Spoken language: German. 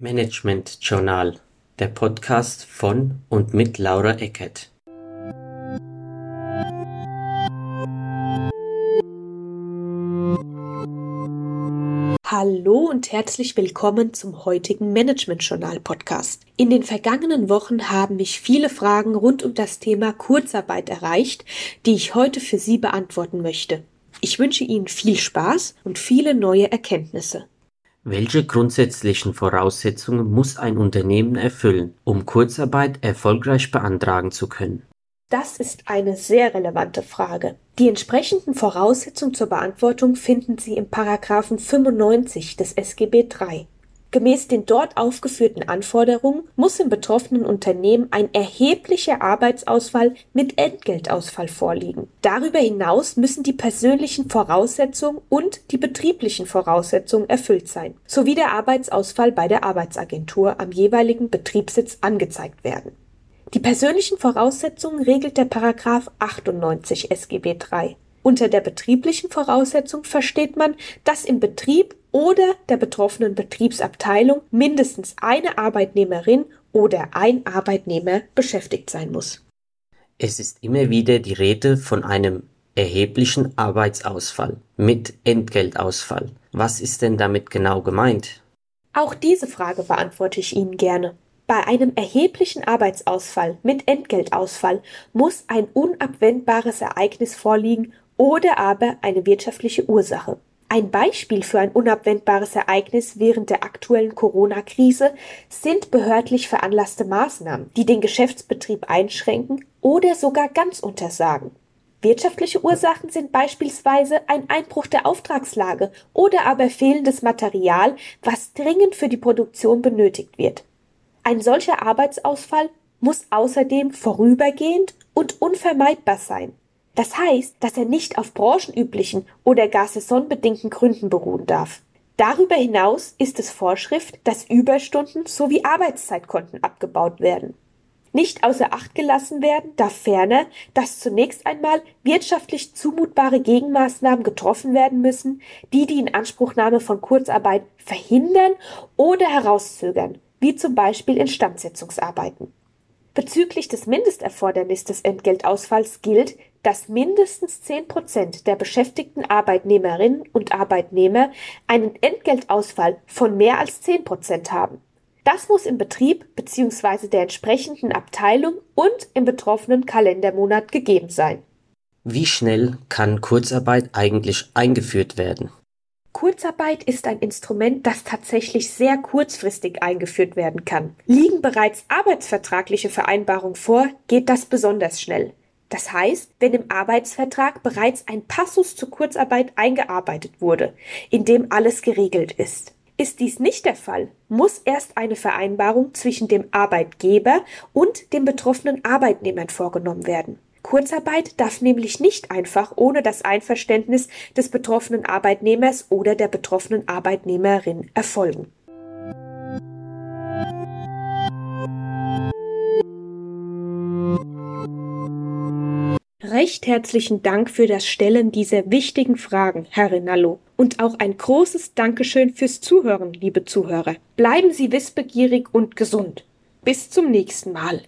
Management Journal, der Podcast von und mit Laura Eckert. Hallo und herzlich willkommen zum heutigen Management Journal Podcast. In den vergangenen Wochen haben mich viele Fragen rund um das Thema Kurzarbeit erreicht, die ich heute für Sie beantworten möchte. Ich wünsche Ihnen viel Spaß und viele neue Erkenntnisse. Welche grundsätzlichen Voraussetzungen muss ein Unternehmen erfüllen, um Kurzarbeit erfolgreich beantragen zu können? Das ist eine sehr relevante Frage. Die entsprechenden Voraussetzungen zur Beantwortung finden Sie im Paragraphen 95 des SGB III. Gemäß den dort aufgeführten Anforderungen muss im betroffenen Unternehmen ein erheblicher Arbeitsausfall mit Entgeltausfall vorliegen. Darüber hinaus müssen die persönlichen Voraussetzungen und die betrieblichen Voraussetzungen erfüllt sein, sowie der Arbeitsausfall bei der Arbeitsagentur am jeweiligen Betriebssitz angezeigt werden. Die persönlichen Voraussetzungen regelt der Paragraph 98 SGB III. Unter der betrieblichen Voraussetzung versteht man, dass im Betrieb oder der betroffenen Betriebsabteilung mindestens eine Arbeitnehmerin oder ein Arbeitnehmer beschäftigt sein muss. Es ist immer wieder die Rede von einem erheblichen Arbeitsausfall mit Entgeltausfall. Was ist denn damit genau gemeint? Auch diese Frage beantworte ich Ihnen gerne. Bei einem erheblichen Arbeitsausfall mit Entgeltausfall muss ein unabwendbares Ereignis vorliegen oder aber eine wirtschaftliche Ursache. Ein Beispiel für ein unabwendbares Ereignis während der aktuellen Corona-Krise sind behördlich veranlasste Maßnahmen, die den Geschäftsbetrieb einschränken oder sogar ganz untersagen. Wirtschaftliche Ursachen sind beispielsweise ein Einbruch der Auftragslage oder aber fehlendes Material, was dringend für die Produktion benötigt wird. Ein solcher Arbeitsausfall muss außerdem vorübergehend und unvermeidbar sein. Das heißt, dass er nicht auf branchenüblichen oder gar saisonbedingten Gründen beruhen darf. Darüber hinaus ist es Vorschrift, dass Überstunden sowie Arbeitszeitkonten abgebaut werden. Nicht außer Acht gelassen werden darf ferner, dass zunächst einmal wirtschaftlich zumutbare Gegenmaßnahmen getroffen werden müssen, die die Inanspruchnahme von Kurzarbeit verhindern oder herauszögern, wie zum Beispiel Instandsetzungsarbeiten. Bezüglich des Mindesterfordernisses des Entgeltausfalls gilt, dass mindestens 10 Prozent der beschäftigten Arbeitnehmerinnen und Arbeitnehmer einen Entgeltausfall von mehr als 10 Prozent haben. Das muss im Betrieb bzw. der entsprechenden Abteilung und im betroffenen Kalendermonat gegeben sein. Wie schnell kann Kurzarbeit eigentlich eingeführt werden? Kurzarbeit ist ein Instrument, das tatsächlich sehr kurzfristig eingeführt werden kann. Liegen bereits arbeitsvertragliche Vereinbarungen vor, geht das besonders schnell. Das heißt, wenn im Arbeitsvertrag bereits ein Passus zur Kurzarbeit eingearbeitet wurde, in dem alles geregelt ist. Ist dies nicht der Fall, muss erst eine Vereinbarung zwischen dem Arbeitgeber und den betroffenen Arbeitnehmern vorgenommen werden. Kurzarbeit darf nämlich nicht einfach ohne das Einverständnis des betroffenen Arbeitnehmers oder der betroffenen Arbeitnehmerin erfolgen. Recht herzlichen Dank für das Stellen dieser wichtigen Fragen, Herr Rinallo. Und auch ein großes Dankeschön fürs Zuhören, liebe Zuhörer. Bleiben Sie wissbegierig und gesund. Bis zum nächsten Mal.